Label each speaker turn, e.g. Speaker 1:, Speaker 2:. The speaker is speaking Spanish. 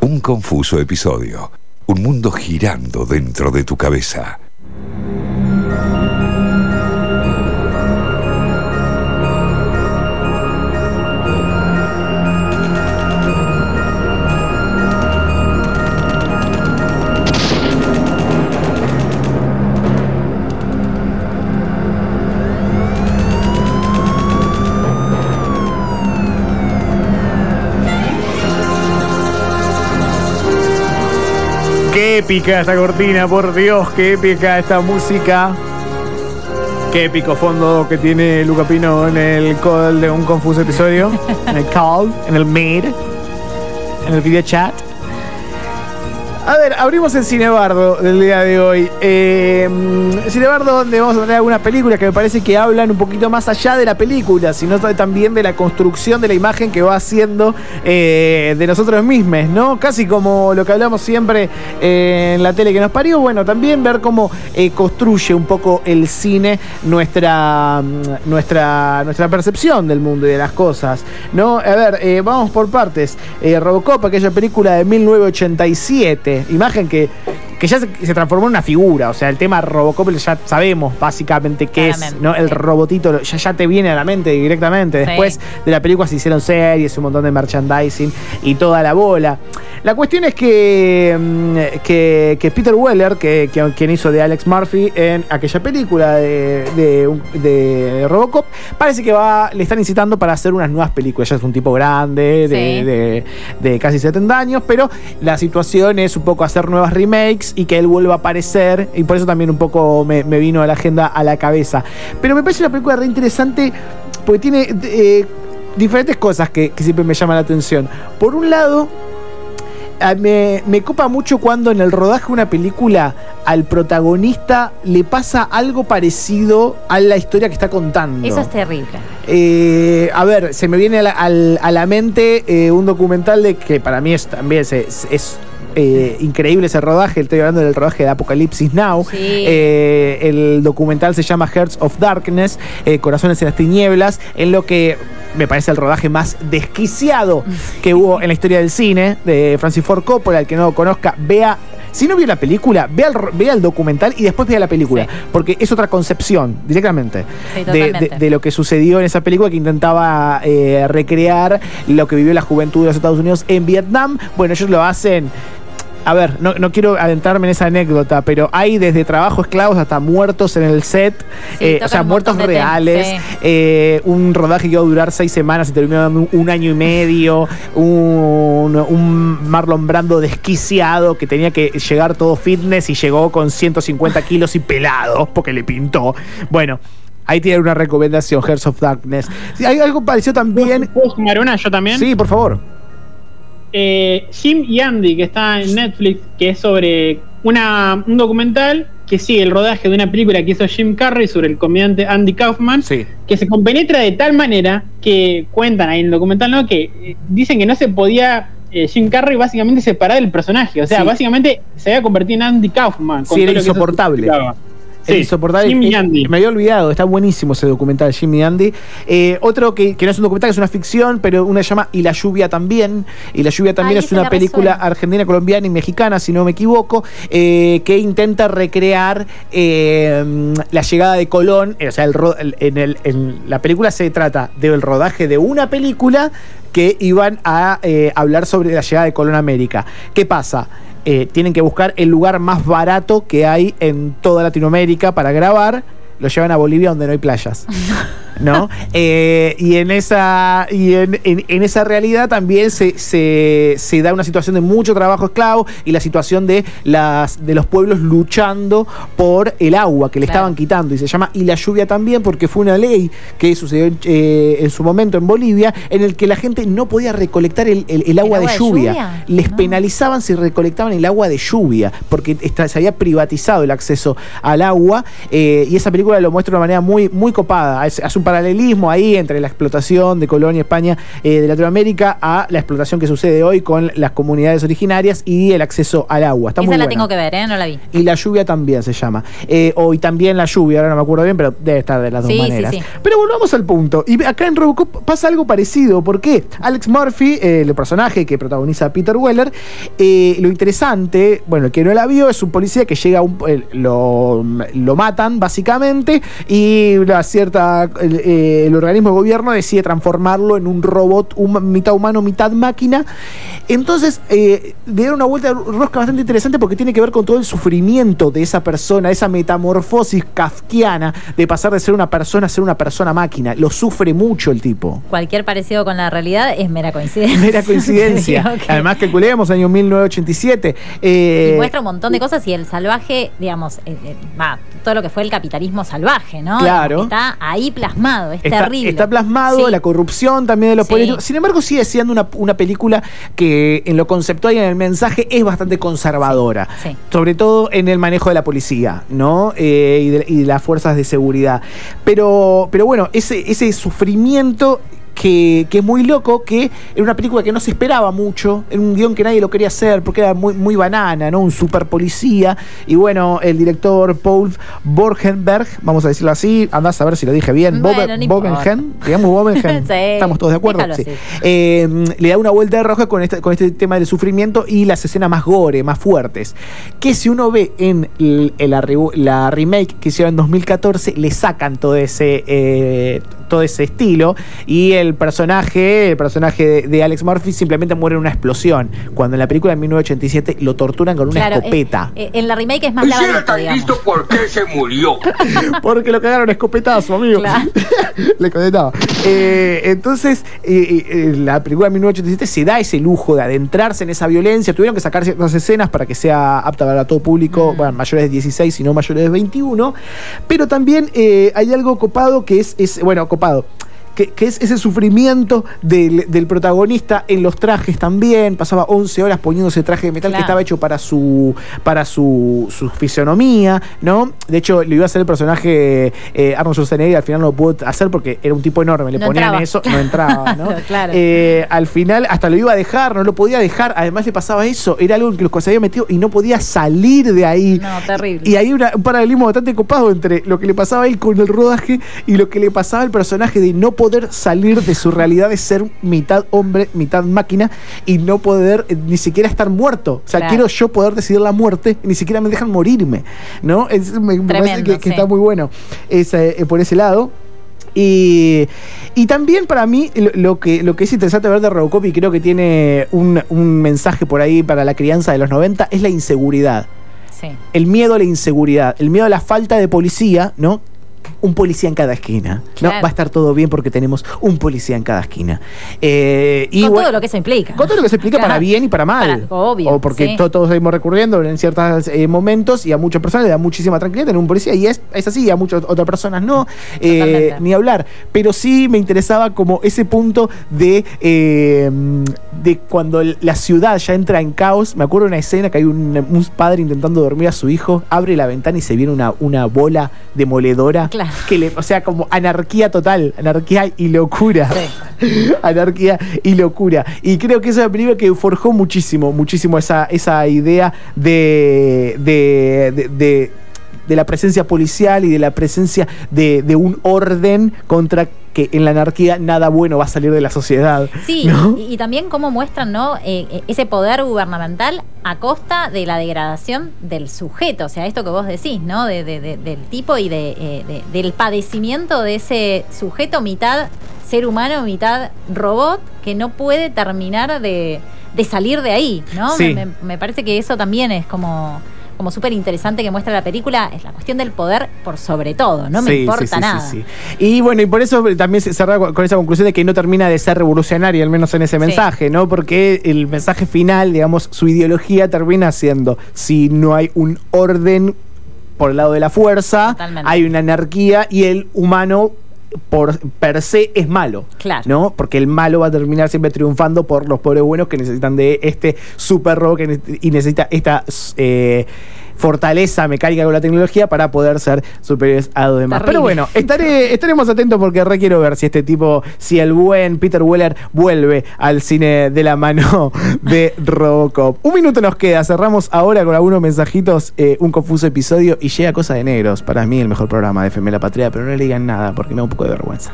Speaker 1: Un confuso episodio. Un mundo girando dentro de tu cabeza.
Speaker 2: Qué épica esta cortina, por Dios, qué épica esta música. Qué épico fondo que tiene Luca Pino en el call de un confuso episodio. En el call, en el mail, en el video chat. A ver, abrimos el Cinebardo del día de hoy. Eh, Cinebardo donde vamos a tener algunas películas que me parece que hablan un poquito más allá de la película, sino también de la construcción de la imagen que va haciendo eh, de nosotros mismos, ¿no? Casi como lo que hablamos siempre eh, en la tele que nos parió. Bueno, también ver cómo eh, construye un poco el cine nuestra, mm, nuestra, nuestra percepción del mundo y de las cosas, ¿no? A ver, eh, vamos por partes. Robocop, aquella película de 1987 imagen que, que ya se, se transformó en una figura. O sea, el tema Robocop ya sabemos básicamente qué es, ¿no? El
Speaker 3: sí.
Speaker 2: robotito ya, ya te viene a la mente directamente.
Speaker 3: Sí.
Speaker 2: Después de la película se hicieron series, un montón de merchandising y toda la bola. La cuestión es que, mm, que, que Peter Weller, que, que- quien hizo de Alex Murphy en aquella película de, de- de Robocop, parece que va, le están incitando para hacer unas nuevas películas. Ya es un tipo grande, de,
Speaker 3: Sí.
Speaker 2: de- de casi 70 años, pero la situación es un poco hacer nuevas remakes y que él vuelva a aparecer, y por eso también un poco me, me vino a la agenda a la cabeza. Pero me parece una película re interesante porque tiene eh, diferentes cosas que, que siempre me llaman la atención. Por un lado, me, me copa mucho cuando en el rodaje de una película al protagonista le pasa algo parecido a la historia que está contando.
Speaker 3: Eso es terrible.
Speaker 2: Eh, a ver, se me viene a la, al- a la mente eh, un documental de que para mí es también es, eh, increíble ese rodaje. Estoy hablando del rodaje de Apocalipsis Now.
Speaker 3: Sí.
Speaker 2: Eh, el documental se llama Hearts of Darkness, eh, Corazones en las Tinieblas, en lo que me parece el rodaje más desquiciado que hubo en la historia del cine de Francis Ford Coppola. El que no lo conozca, vea. Si no vio la película, vea el, ro- vea el documental y después vea la película.
Speaker 3: Sí.
Speaker 2: Porque es otra concepción, directamente,
Speaker 3: Sí,
Speaker 2: de, de lo que sucedió en esa película que intentaba eh, recrear lo que vivió la juventud de los Estados Unidos en Vietnam. Bueno, ellos lo hacen. A ver, no, no quiero adentrarme en esa anécdota, pero hay desde trabajo esclavos hasta muertos en el set,
Speaker 3: Sí,
Speaker 2: eh, o sea, muertos reales,
Speaker 3: sí.
Speaker 2: eh, un rodaje que iba a durar seis semanas y terminó dando un, año y medio, un, un Marlon Brando desquiciado que tenía que llegar todo fitness y llegó con 150 kilos y pelado porque le pintó. Bueno. Ahí tiene una recomendación, Hearts of Darkness. Sí, hay algo parecido también.
Speaker 4: ¿Puedo sumar una yo también?
Speaker 2: Sí, por favor.
Speaker 4: Eh, Jim y Andy, que está en Netflix, que es sobre una, un documental que sigue el rodaje de una película que hizo Jim Carrey sobre el comediante Andy Kaufman,
Speaker 2: Sí.
Speaker 4: que se compenetra de tal manera que cuentan ahí en el documental, ¿no? Que eh, dicen que no se podía eh, Jim Carrey básicamente separar del personaje. O sea,
Speaker 2: Sí.
Speaker 4: básicamente se había convertido en Andy Kaufman. con
Speaker 2: Sí, era insoportable.
Speaker 4: Sí,
Speaker 2: insoportable.
Speaker 4: Jim y
Speaker 2: Eh,
Speaker 4: Andy.
Speaker 2: Me había olvidado, está buenísimo ese documental, Jimmy Andy. Eh, otro que, que no es un documental, es una ficción, pero una se llama Y la lluvia también. Y la lluvia también
Speaker 3: Ay,
Speaker 2: es una
Speaker 3: la
Speaker 2: película argentina, colombiana y mexicana, si no me equivoco, eh, que intenta recrear eh, la llegada de Colón. eh, O sea, el en, el- en la película se trata del rodaje de una película que iban a eh, hablar sobre la llegada de Colón a América. ¿Qué pasa? Eh, tienen que buscar el lugar más barato que hay en toda Latinoamérica para grabar. Lo llevan a Bolivia donde no hay playas. ¿No? Eh, y en esa, y en, en- en esa realidad también se, se- se da una situación de mucho trabajo esclavo y la situación de, las, de los pueblos luchando por el agua que le
Speaker 3: Claro.
Speaker 2: estaban quitando. Y se llama Y la lluvia también porque fue una ley que sucedió eh, en su momento en Bolivia en el que la gente no podía recolectar el, el- el agua,
Speaker 3: agua
Speaker 2: de
Speaker 3: de
Speaker 2: lluvia. Les
Speaker 3: No.
Speaker 2: penalizaban si recolectaban el agua de lluvia porque esta- se había privatizado el acceso al agua eh, y esa película lo muestra de una manera muy, muy copada. Hace, hace un paralelismo ahí entre la explotación de Colonia, España, eh, de Latinoamérica, a la explotación que sucede hoy con las comunidades originarias y el acceso al agua. Está
Speaker 3: Esa
Speaker 2: muy
Speaker 3: la
Speaker 2: buena.
Speaker 3: tengo que ver, ¿eh? No la vi.
Speaker 2: Y la lluvia también se llama. Eh, o y también la lluvia, ahora no me acuerdo bien, pero debe estar de las dos
Speaker 3: Sí, sí,
Speaker 2: maneras.
Speaker 3: sí.
Speaker 2: Pero volvamos al punto. Y acá en Robocop pasa algo parecido. ¿Por qué? Alex Murphy, el personaje que protagoniza a Peter Weller, eh, lo interesante, bueno, el que no la vio, es un policía que llega a un. eh, lo, lo matan, básicamente, y la cierta. El, eh, el organismo de gobierno decide transformarlo en un robot huma- mitad humano, mitad máquina. Entonces, eh, le dieron una vuelta de rosca bastante interesante porque tiene que ver con todo el sufrimiento de esa persona, esa metamorfosis kafkiana de pasar de ser una persona a ser una persona máquina. Lo sufre mucho el tipo.
Speaker 3: Cualquier parecido con la realidad es mera coincidencia.
Speaker 2: Mera coincidencia.
Speaker 3: Que-
Speaker 2: Además, calculemos, año 1987. eh,
Speaker 3: y muestra un montón de cosas y el salvaje, digamos, va, todo lo que fue el capitalismo salvaje, ¿no?
Speaker 2: Claro.
Speaker 3: Está ahí plasmado, es
Speaker 2: Está,
Speaker 3: terrible.
Speaker 2: está plasmado
Speaker 3: Sí.
Speaker 2: la corrupción también de los
Speaker 3: Sí.
Speaker 2: políticos. Sin embargo, sigue siendo una, una película que en lo conceptual y en el mensaje es bastante conservadora.
Speaker 3: Sí.
Speaker 2: Sobre todo en el manejo de la policía, ¿no? Eh, y, de, y de las fuerzas de seguridad. Pero, pero bueno, ese, ese sufrimiento. Que, que es muy loco, que era una película que no se esperaba mucho, era un guion que nadie lo quería hacer porque era muy, muy banana, ¿no? Un super policía. Y bueno, el director Paul Borgenberg, vamos a decirlo así, andás a ver si lo dije bien,
Speaker 3: Bueno,
Speaker 2: digamos Bobengen,
Speaker 3: Sí,
Speaker 2: estamos todos de acuerdo. Sí. Eh, le da una vuelta de roja con este, con este tema del sufrimiento y las escenas más gore, más fuertes. Que si uno ve en, la remake que hicieron en 2014, le sacan todo ese, eh, todo ese estilo y el personaje, el personaje de, de Alex Murphy simplemente muere en una explosión. Cuando en la película de 1987 lo torturan con una
Speaker 3: Claro,
Speaker 2: escopeta.
Speaker 3: eh, eh, en la remake es más
Speaker 5: era
Speaker 3: lavadito,
Speaker 5: tan listo, ¿por qué se murió?
Speaker 2: Porque lo cagaron a escopetazo, amigo.
Speaker 3: Claro.
Speaker 2: Le contestaba. Eh, entonces, eh, eh, la película de 1987 se da ese lujo de adentrarse en esa violencia. Tuvieron que sacar ciertas escenas para que sea apta para todo público,
Speaker 3: Mm.
Speaker 2: bueno, mayores de 16 y no mayores de 21. Pero también eh, hay algo copado que es, es bueno, copado. Que, que es ese sufrimiento del, del protagonista en los trajes también. Pasaba 11 horas poniéndose traje de metal que estaba hecho para su para su, su fisonomía, ¿no? De hecho, le iba a hacer el personaje eh, Arnold Schwarzenegger y al final no lo pudo hacer porque era un tipo enorme. Le
Speaker 3: No
Speaker 2: ponían
Speaker 3: entraba.
Speaker 2: eso, no entraba, ¿no?
Speaker 3: Claro.
Speaker 2: Eh, al final hasta lo iba a dejar, no lo podía dejar. Además le pasaba eso, era algo en que los se había metido y no podía salir de ahí.
Speaker 3: No, terrible.
Speaker 2: Y hay una- un paralelismo bastante copado entre lo que le pasaba a él con el rodaje y lo que le pasaba al personaje de no poder salir de su realidad de ser mitad hombre, mitad máquina y no poder eh, ni siquiera estar muerto. O sea,
Speaker 3: Claro.
Speaker 2: quiero yo poder decidir la muerte y ni siquiera me dejan morirme. ¿No? Es- me, me parece
Speaker 3: Tremendo,
Speaker 2: que, que
Speaker 3: sí.
Speaker 2: está muy bueno ese- eh, por ese lado. Y, y también para mí lo, lo que, lo que es interesante ver de Robocop y creo que tiene un, un mensaje por ahí para la crianza de los 90 es la inseguridad
Speaker 3: Sí.
Speaker 2: el miedo a la inseguridad, el miedo a la falta de policía, ¿no? Un policía en cada esquina. ¿no? Va a estar todo bien porque tenemos un policía en cada esquina. Eh, y
Speaker 3: con
Speaker 2: bueno,
Speaker 3: todo lo que eso implica.
Speaker 2: con todo lo que se
Speaker 3: Claro.
Speaker 2: para bien y para mal.
Speaker 3: Para- obvio,
Speaker 2: O porque
Speaker 3: sí.
Speaker 2: to- todos seguimos recurriendo en ciertos eh, momentos y a muchas personas le da muchísima tranquilidad tener un policía. Y es, es así, y a muchas otras personas no. eh, ni hablar. Pero sí me interesaba como ese punto de, de cuando la ciudad ya entra en caos. Me acuerdo de una escena que hay un, un padre intentando dormir a su hijo, abre la ventana y se viene una, una bola demoledora.
Speaker 3: Claro.
Speaker 2: Que le, o sea, como anarquía total, anarquía y locura. anarquía y locura. Y creo que esa es la película que forjó muchísimo, muchísimo esa, esa idea de, de, de- de- de la presencia policial y de la presencia de, de un orden contra que en la anarquía nada bueno va a salir de la sociedad.
Speaker 3: Sí,
Speaker 2: ¿no?
Speaker 3: y, y también cómo muestran ¿no? Eh, eh, ese poder gubernamental a costa de la degradación del sujeto, o sea, esto que vos decís, ¿no? De, de- de- del tipo y de, eh, de- del padecimiento de ese sujeto, mitad ser humano, mitad robot, que no puede terminar de, de salir de ahí, ¿no?
Speaker 2: Sí.
Speaker 3: Me, me- me parece que eso también es como como súper interesante que muestra la película, es la cuestión del poder por sobre todo, no me
Speaker 2: Sí,
Speaker 3: importa
Speaker 2: sí, sí,
Speaker 3: nada.
Speaker 2: sí, sí. Y bueno, y por eso también se cerra con esa conclusión de que no termina de ser revolucionaria, al menos en ese mensaje, ¿no? Porque el mensaje final, digamos, su ideología termina siendo, si no hay un orden por el lado de la fuerza,
Speaker 3: Totalmente.
Speaker 2: hay una anarquía y el humano por per se es malo.
Speaker 3: Claro.
Speaker 2: ¿No? Porque el malo va a terminar siempre triunfando por los pobres buenos que necesitan de este super que ne- y necesita esta eh, fortaleza mecánica con la tecnología para poder ser superiores a los demás.
Speaker 3: Terrible.
Speaker 2: Pero bueno, estaré, estaremos atentos porque re quiero ver si este tipo, si el buen Peter Weller vuelve al cine de la mano de Robocop. Un minuto nos queda, cerramos ahora con algunos mensajitos, eh, un confuso episodio y llega Cosa de Negros. Para mí el mejor programa de FM La Patria, pero no le digan nada porque me da un poco de vergüenza.